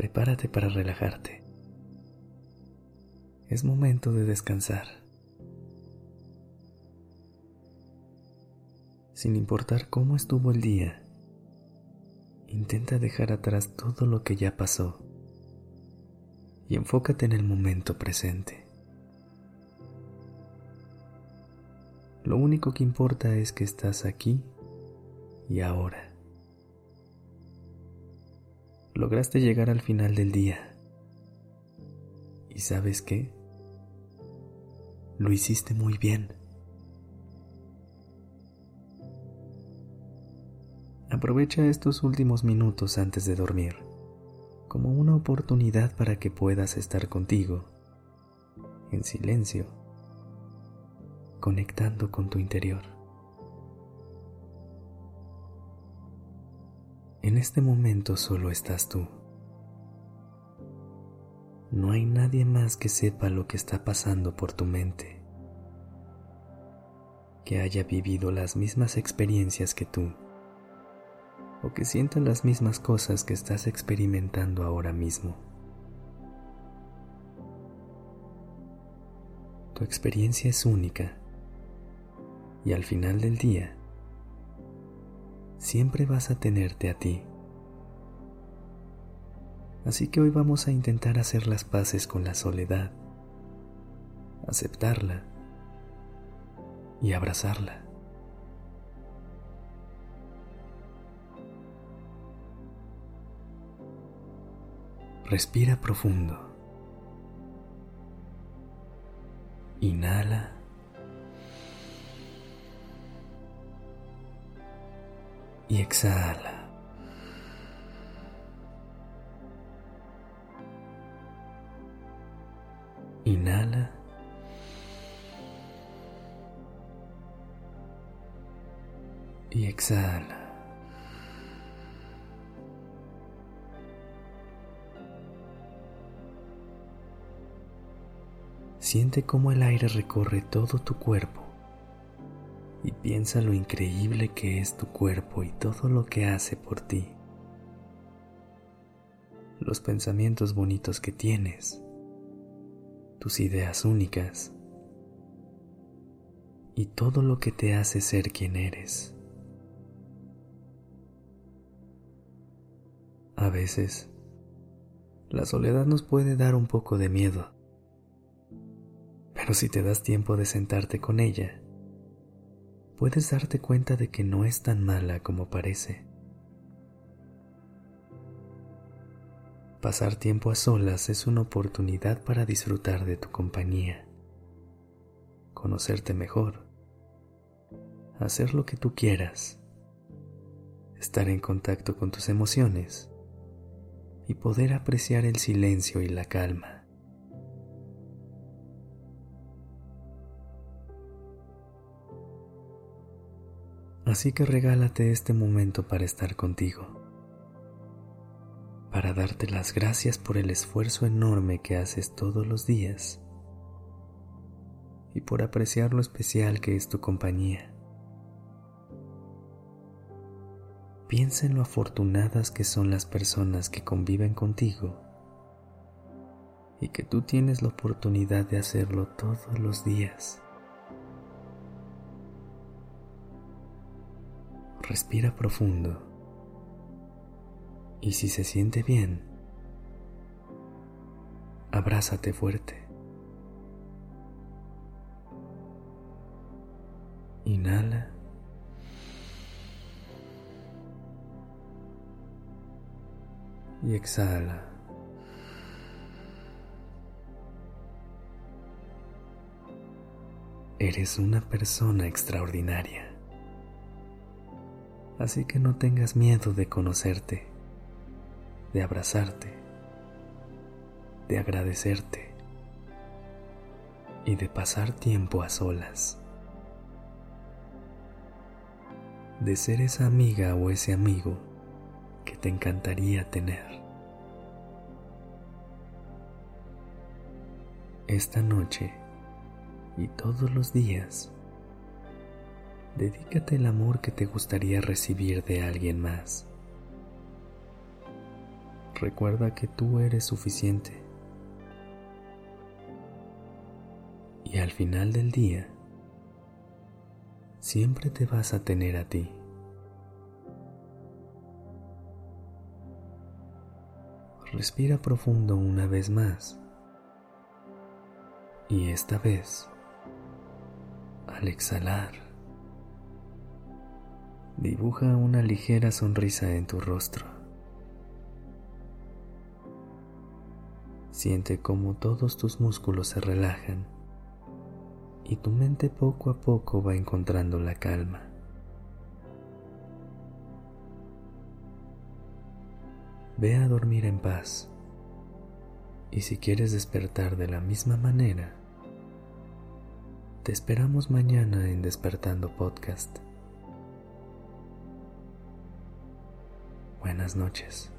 Prepárate para relajarte. Es momento de descansar. Sin importar cómo estuvo el día, intenta dejar atrás todo lo que ya pasó y enfócate en el momento presente. Lo único que importa es que estás aquí y ahora. Lograste llegar al final del día. ¿Y sabes qué? Lo hiciste muy bien. Aprovecha estos últimos minutos antes de dormir como una oportunidad para que puedas estar contigo, en silencio, conectando con tu interior. En este momento solo estás tú. No hay nadie más que sepa lo que está pasando por tu mente, que haya vivido las mismas experiencias que tú, o que sienta las mismas cosas que estás experimentando ahora mismo. Tu experiencia es única y al final del día siempre vas a tenerte a ti. Así que hoy vamos a intentar hacer las paces con la soledad, aceptarla y abrazarla. Respira profundo. Inhala. Y exhala. Inhala. Y exhala. Siente cómo el aire recorre todo tu cuerpo y piensa lo increíble que es tu cuerpo y todo lo que hace por ti. Los pensamientos bonitos que tienes, tus ideas únicas y todo lo que te hace ser quien eres. A veces, la soledad nos puede dar un poco de miedo, pero si te das tiempo de sentarte con ella, puedes darte cuenta de que no es tan mala como parece. Pasar tiempo a solas es una oportunidad para disfrutar de tu compañía, conocerte mejor, hacer lo que tú quieras, estar en contacto con tus emociones y poder apreciar el silencio y la calma. Así que regálate este momento para estar contigo, para darte las gracias por el esfuerzo enorme que haces todos los días y por apreciar lo especial que es tu compañía. Piensa en lo afortunadas que son las personas que conviven contigo y que tú tienes la oportunidad de hacerlo todos los días. Respira profundo y si se siente bien, abrázate fuerte. Inhala. Y exhala. Eres una persona extraordinaria así que no tengas miedo de conocerte, de abrazarte de agradecerte y de pasar tiempo a solas. De ser esa amiga o ese amigo que te encantaría tener. Esta noche y todos los días, dedícate el amor que te gustaría recibir de alguien más. Recuerda que tú eres suficiente. Y al final del día, siempre te vas a tener a ti. Respira profundo una vez más. Y esta vez, al exhalar, dibuja una ligera sonrisa en tu rostro. Siente cómo todos tus músculos se relajan y tu mente poco a poco va encontrando la calma. Ve a dormir en paz y si quieres despertar de la misma manera, te esperamos mañana en Despertando Podcast. Buenas noches.